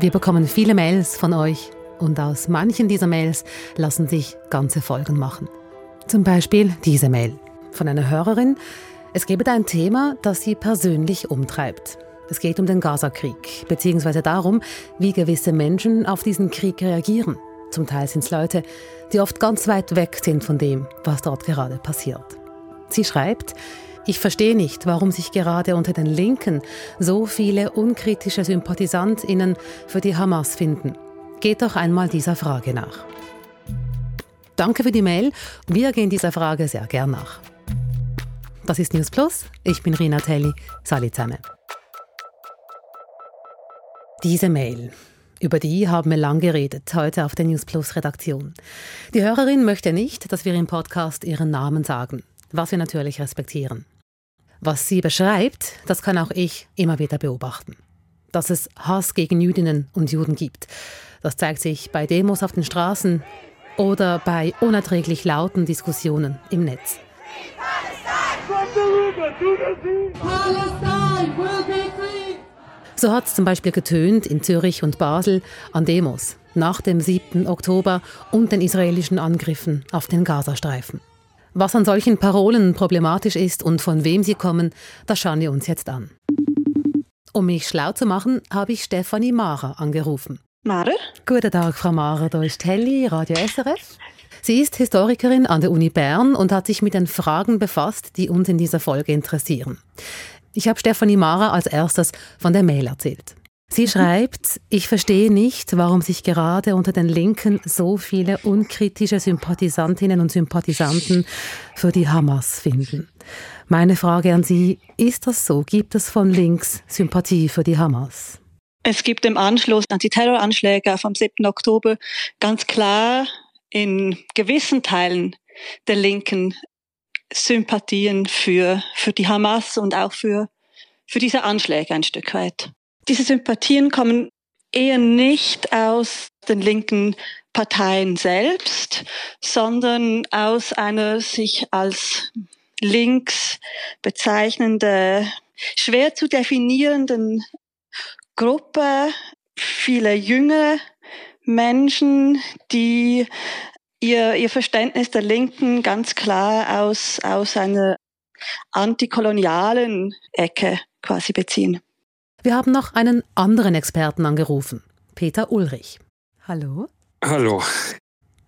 Wir bekommen viele Mails von euch und aus manchen dieser Mails lassen sich ganze Folgen machen. Zum Beispiel diese Mail von einer Hörerin. Es gebe da ein Thema, das sie persönlich umtreibt. Es geht um den Gaza-Krieg, beziehungsweise darum, wie gewisse Menschen auf diesen Krieg reagieren. Zum Teil sind es Leute, die oft ganz weit weg sind von dem, was dort gerade passiert. Sie schreibt, ich verstehe nicht, warum sich gerade unter den Linken so viele unkritische Sympathisantinnen für die Hamas finden. Geht doch einmal dieser Frage nach. Danke für die Mail. Wir gehen dieser Frage sehr gern nach. Das ist News Plus. Ich bin Rina Telli. Salut zusammen. Diese Mail. Über die haben wir lang geredet, heute auf der News Plus Redaktion. Die Hörerin möchte nicht, dass wir im Podcast ihren Namen sagen, was wir natürlich respektieren. Was sie beschreibt, das kann auch ich immer wieder beobachten. Dass es Hass gegen Jüdinnen und Juden gibt. Das zeigt sich bei Demos auf den Straßen oder bei unerträglich lauten Diskussionen im Netz. So hat es zum Beispiel getönt in Zürich und Basel an Demos nach dem 7. Oktober und den israelischen Angriffen auf den Gazastreifen. Was an solchen Parolen problematisch ist und von wem sie kommen, das schauen wir uns jetzt an. Um mich schlau zu machen, habe ich Stefanie Mara angerufen. Mara? Guten Tag, Frau Mara, da ist Helly, Radio SRF. Sie ist Historikerin an der Uni Bern und hat sich mit den Fragen befasst, die uns in dieser Folge interessieren. Ich habe Stefanie Mara als erstes von der Mail erzählt. Sie schreibt, ich verstehe nicht, warum sich gerade unter den Linken so viele unkritische Sympathisantinnen und Sympathisanten für die Hamas finden. Meine Frage an Sie, ist das so? Gibt es von links Sympathie für die Hamas? Es gibt im Anschluss an die Terroranschläge vom 7. Oktober ganz klar in gewissen Teilen der Linken Sympathien für, für die Hamas und auch für, für diese Anschläge ein Stück weit. Diese Sympathien kommen eher nicht aus den linken Parteien selbst, sondern aus einer sich als links bezeichnende, schwer zu definierenden Gruppe, viele junge Menschen, die ihr, ihr Verständnis der Linken ganz klar aus, aus einer antikolonialen Ecke quasi beziehen. Wir haben noch einen anderen Experten angerufen, Peter Ulrich. Hallo. Hallo.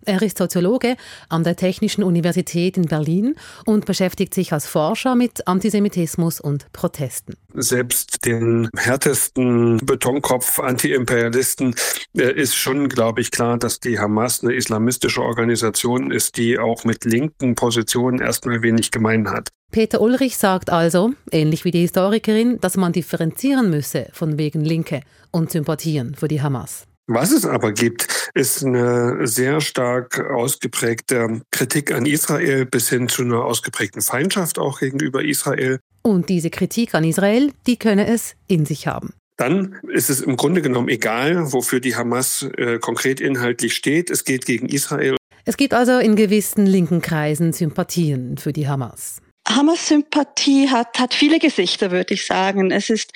Er ist Soziologe an der Technischen Universität in Berlin und beschäftigt sich als Forscher mit Antisemitismus und Protesten. Selbst den härtesten Betonkopf Antiimperialisten äh, ist schon, glaube ich, klar, dass die Hamas eine islamistische Organisation ist, die auch mit linken Positionen erstmal wenig gemein hat. Peter Ulrich sagt also, ähnlich wie die Historikerin, dass man differenzieren müsse von wegen Linke und Sympathien für die Hamas. Was es aber gibt, ist eine sehr stark ausgeprägte Kritik an Israel bis hin zu einer ausgeprägten Feindschaft auch gegenüber Israel. Und diese Kritik an Israel, die könne es in sich haben. Dann ist es im Grunde genommen egal, wofür die Hamas äh, konkret inhaltlich steht. Es geht gegen Israel. Es gibt also in gewissen linken Kreisen Sympathien für die Hamas. Hamas-Sympathie hat, hat viele Gesichter, würde ich sagen. Es ist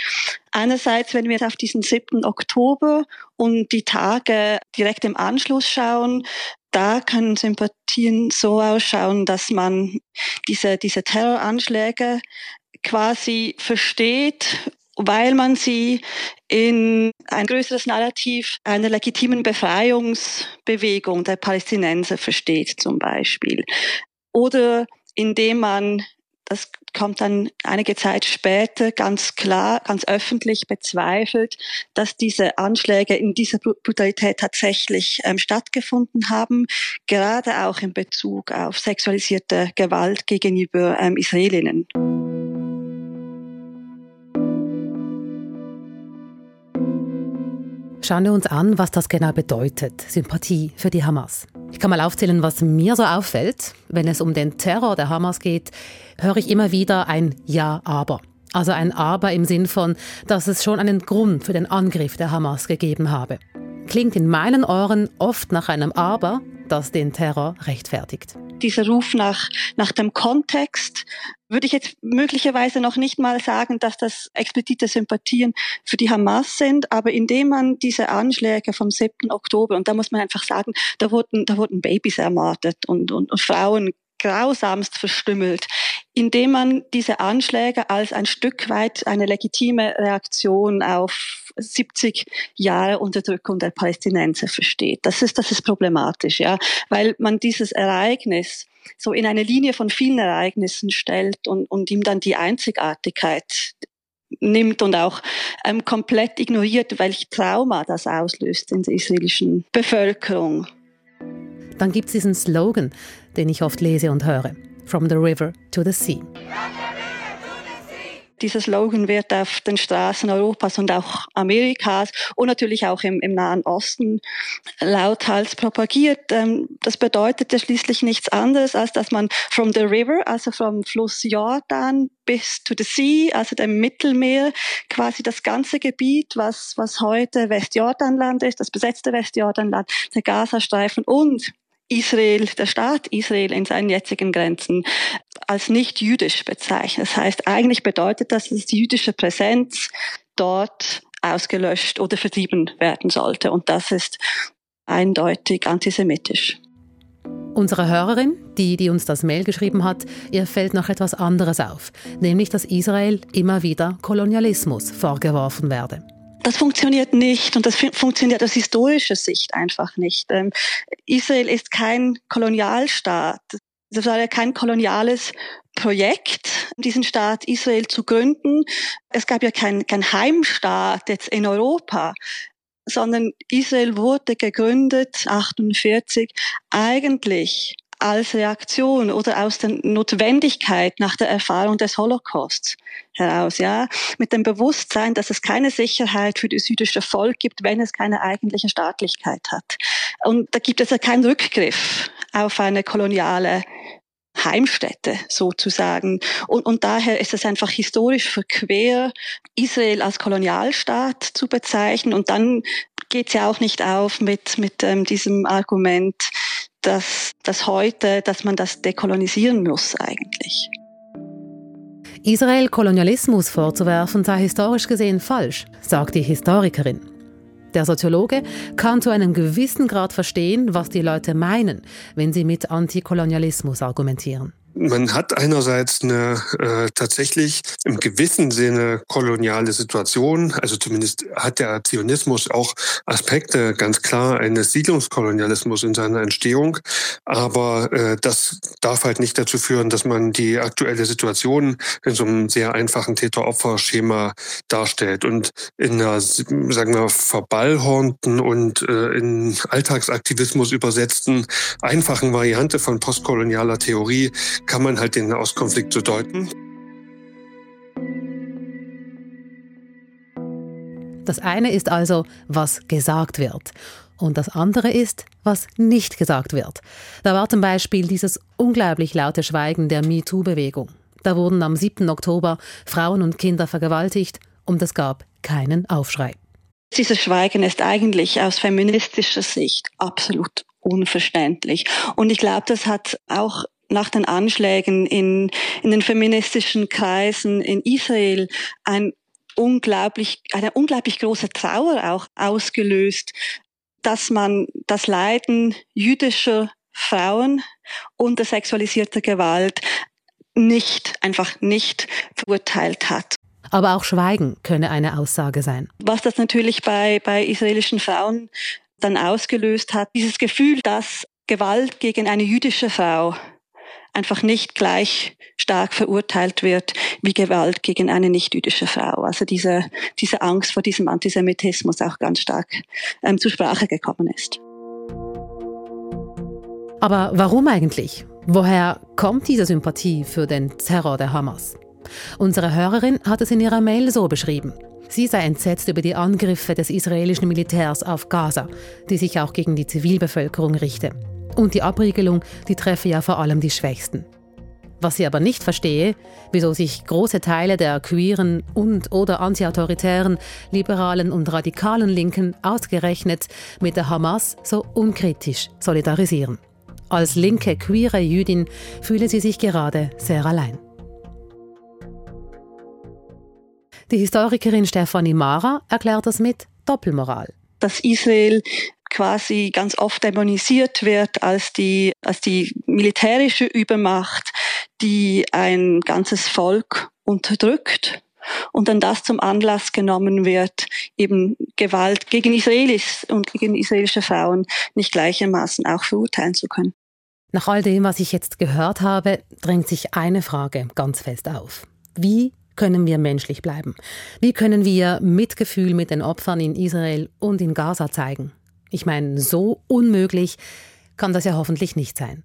einerseits, wenn wir auf diesen 7. Oktober und die Tage direkt im Anschluss schauen, da können Sympathien so ausschauen, dass man diese, diese Terroranschläge quasi versteht, weil man sie in ein größeres Narrativ einer legitimen Befreiungsbewegung der Palästinenser versteht zum Beispiel. Oder indem man das kommt dann einige Zeit später ganz klar, ganz öffentlich bezweifelt, dass diese Anschläge in dieser Brutalität tatsächlich ähm, stattgefunden haben, gerade auch in Bezug auf sexualisierte Gewalt gegenüber ähm, Israelinnen. Schauen wir uns an, was das genau bedeutet, Sympathie für die Hamas. Ich kann mal aufzählen, was mir so auffällt. Wenn es um den Terror der Hamas geht, höre ich immer wieder ein Ja, aber. Also ein Aber im Sinn von, dass es schon einen Grund für den Angriff der Hamas gegeben habe. Klingt in meinen Ohren oft nach einem Aber, das den Terror rechtfertigt. dieser Ruf nach, nach dem Kontext, würde ich jetzt möglicherweise noch nicht mal sagen, dass das explizite Sympathien für die Hamas sind, aber indem man diese Anschläge vom 7. Oktober, und da muss man einfach sagen, da wurden, da wurden Babys ermordet und, und, und Frauen grausamst verstümmelt, indem man diese Anschläge als ein Stück weit eine legitime Reaktion auf 70 Jahre Unterdrückung der Palästinenser versteht. Das ist, das ist problematisch, ja, weil man dieses Ereignis so in eine Linie von vielen Ereignissen stellt und, und ihm dann die Einzigartigkeit nimmt und auch ähm, komplett ignoriert, welch Trauma das auslöst in der israelischen Bevölkerung. Dann gibt es diesen Slogan, den ich oft lese und höre. From the river to the sea. Dieser Slogan wird auf den Straßen Europas und auch Amerikas und natürlich auch im, im Nahen Osten lauthals propagiert. Ähm, das bedeutet ja schließlich nichts anderes, als dass man from the river, also vom Fluss Jordan bis to the sea, also dem Mittelmeer, quasi das ganze Gebiet, was, was heute Westjordanland ist, das besetzte Westjordanland, der Gazastreifen und Israel, der Staat Israel in seinen jetzigen Grenzen als nicht jüdisch bezeichnet. Das heißt, eigentlich bedeutet das, dass die jüdische Präsenz dort ausgelöscht oder vertrieben werden sollte. Und das ist eindeutig antisemitisch. Unsere Hörerin, die, die uns das Mail geschrieben hat, ihr fällt noch etwas anderes auf, nämlich dass Israel immer wieder Kolonialismus vorgeworfen werde das funktioniert nicht und das funktioniert aus historischer Sicht einfach nicht. Ähm, Israel ist kein Kolonialstaat. Das war ja kein koloniales Projekt, diesen Staat Israel zu gründen. Es gab ja keinen kein Heimstaat jetzt in Europa sondern Israel wurde gegründet 48 eigentlich als Reaktion oder aus der Notwendigkeit nach der Erfahrung des Holocausts heraus, ja, mit dem Bewusstsein, dass es keine Sicherheit für das jüdische Volk gibt, wenn es keine eigentliche Staatlichkeit hat. Und da gibt es ja keinen Rückgriff auf eine koloniale Heimstätte sozusagen. Und, und daher ist es einfach historisch verquer, Israel als Kolonialstaat zu bezeichnen. Und dann geht es ja auch nicht auf mit, mit ähm, diesem Argument, dass das heute, dass man das dekolonisieren muss eigentlich. Israel Kolonialismus vorzuwerfen sei historisch gesehen falsch, sagt die Historikerin. Der Soziologe kann zu einem gewissen Grad verstehen, was die Leute meinen, wenn sie mit Antikolonialismus argumentieren. Man hat einerseits eine äh, tatsächlich im gewissen Sinne koloniale Situation, also zumindest hat der Zionismus auch Aspekte ganz klar eines Siedlungskolonialismus in seiner Entstehung, aber äh, das darf halt nicht dazu führen, dass man die aktuelle Situation in so einem sehr einfachen Täter-Opfer-Schema darstellt. Und in einer, sagen wir, verballhornten und äh, in Alltagsaktivismus übersetzten einfachen Variante von postkolonialer Theorie kann man halt den Nahostkonflikt so deuten. Das eine ist also, was gesagt wird. Und das andere ist, was nicht gesagt wird. Da war zum Beispiel dieses unglaublich laute Schweigen der MeToo-Bewegung. Da wurden am 7. Oktober Frauen und Kinder vergewaltigt und es gab keinen Aufschrei. Dieses Schweigen ist eigentlich aus feministischer Sicht absolut unverständlich. Und ich glaube, das hat auch nach den Anschlägen in, in den feministischen Kreisen in Israel ein unglaublich, eine unglaublich große Trauer auch ausgelöst, dass man das Leiden jüdischer Frauen unter sexualisierter Gewalt nicht, einfach nicht verurteilt hat. Aber auch Schweigen könne eine Aussage sein. Was das natürlich bei, bei israelischen Frauen dann ausgelöst hat, dieses Gefühl, dass Gewalt gegen eine jüdische Frau einfach nicht gleich stark verurteilt wird wie Gewalt gegen eine nicht-jüdische Frau. Also diese, diese Angst vor diesem Antisemitismus auch ganz stark ähm, zur Sprache gekommen ist. Aber warum eigentlich? Woher kommt diese Sympathie für den Terror der Hamas? Unsere Hörerin hat es in ihrer Mail so beschrieben. Sie sei entsetzt über die Angriffe des israelischen Militärs auf Gaza, die sich auch gegen die Zivilbevölkerung richte. Und die Abriegelung, die treffe ja vor allem die Schwächsten. Was sie aber nicht verstehe, wieso sich große Teile der queeren und oder antiautoritären, liberalen und radikalen Linken ausgerechnet mit der Hamas so unkritisch solidarisieren. Als linke, queere Jüdin fühle sie sich gerade sehr allein. Die Historikerin Stefanie Mara erklärt das mit Doppelmoral. Dass Israel quasi ganz oft dämonisiert wird als die, als die militärische Übermacht, die ein ganzes Volk unterdrückt und dann das zum Anlass genommen wird, eben Gewalt gegen Israelis und gegen israelische Frauen nicht gleichermaßen auch verurteilen zu können. Nach all dem, was ich jetzt gehört habe, drängt sich eine Frage ganz fest auf. Wie können wir menschlich bleiben? Wie können wir Mitgefühl mit den Opfern in Israel und in Gaza zeigen? Ich meine, so unmöglich kann das ja hoffentlich nicht sein.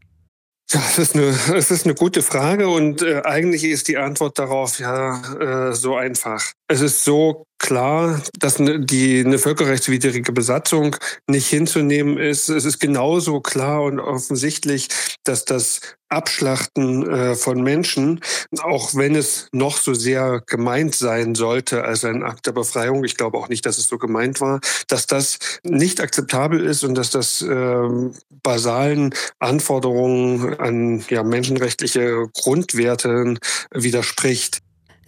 Ja, es ist eine, es ist eine gute Frage und äh, eigentlich ist die Antwort darauf ja äh, so einfach. Es ist so klar, dass eine, die, eine völkerrechtswidrige Besatzung nicht hinzunehmen ist. Es ist genauso klar und offensichtlich, dass das Abschlachten äh, von Menschen, auch wenn es noch so sehr gemeint sein sollte als ein Akt der Befreiung, ich glaube auch nicht, dass es so gemeint war, dass das nicht akzeptabel ist und dass das äh, basalen Anforderungen an ja, menschenrechtliche Grundwerte widerspricht.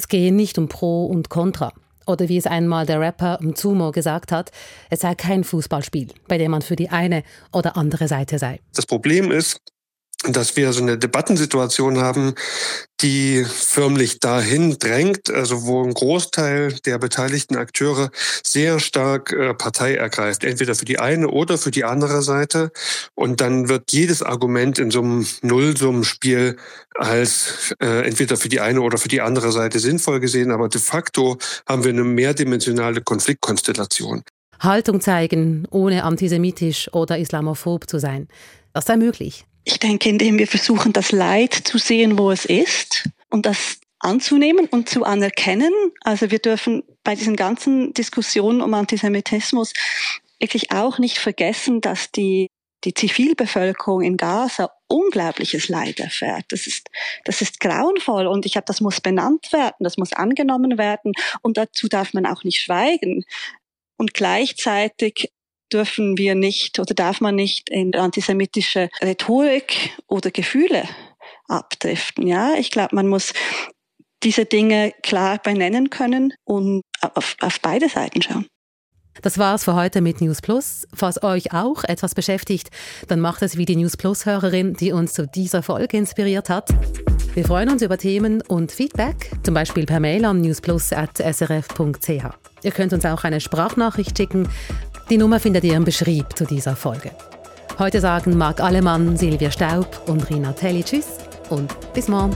Es gehe nicht um Pro und Contra. Oder wie es einmal der Rapper Mzumo gesagt hat, es sei kein Fußballspiel, bei dem man für die eine oder andere Seite sei. Das Problem ist, dass wir so eine Debattensituation haben, die förmlich dahin drängt, also wo ein Großteil der beteiligten Akteure sehr stark äh, Partei ergreift, entweder für die eine oder für die andere Seite. Und dann wird jedes Argument in so einem Nullsummenspiel als äh, entweder für die eine oder für die andere Seite sinnvoll gesehen, aber de facto haben wir eine mehrdimensionale Konfliktkonstellation. Haltung zeigen, ohne antisemitisch oder islamophob zu sein. Das sei möglich. Ich denke, indem wir versuchen, das Leid zu sehen, wo es ist und das anzunehmen und zu anerkennen. Also wir dürfen bei diesen ganzen Diskussionen um Antisemitismus wirklich auch nicht vergessen, dass die, die Zivilbevölkerung in Gaza unglaubliches Leid erfährt. Das ist, das ist grauenvoll und ich habe, das muss benannt werden, das muss angenommen werden und dazu darf man auch nicht schweigen. Und gleichzeitig dürfen wir nicht oder darf man nicht in antisemitische Rhetorik oder Gefühle abdriften. Ja, ich glaube, man muss diese Dinge klar benennen können und auf, auf beide Seiten schauen. Das war's für heute mit News Plus. Falls euch auch etwas beschäftigt, dann macht es wie die News Plus Hörerin, die uns zu dieser Folge inspiriert hat. Wir freuen uns über Themen und Feedback, zum Beispiel per Mail an newsplus.srf.ch. Ihr könnt uns auch eine Sprachnachricht schicken die Nummer findet ihr im Beschrieb zu dieser Folge. Heute sagen Marc Allemann, Silvia Staub und Rina Telli Tschüss und bis morgen.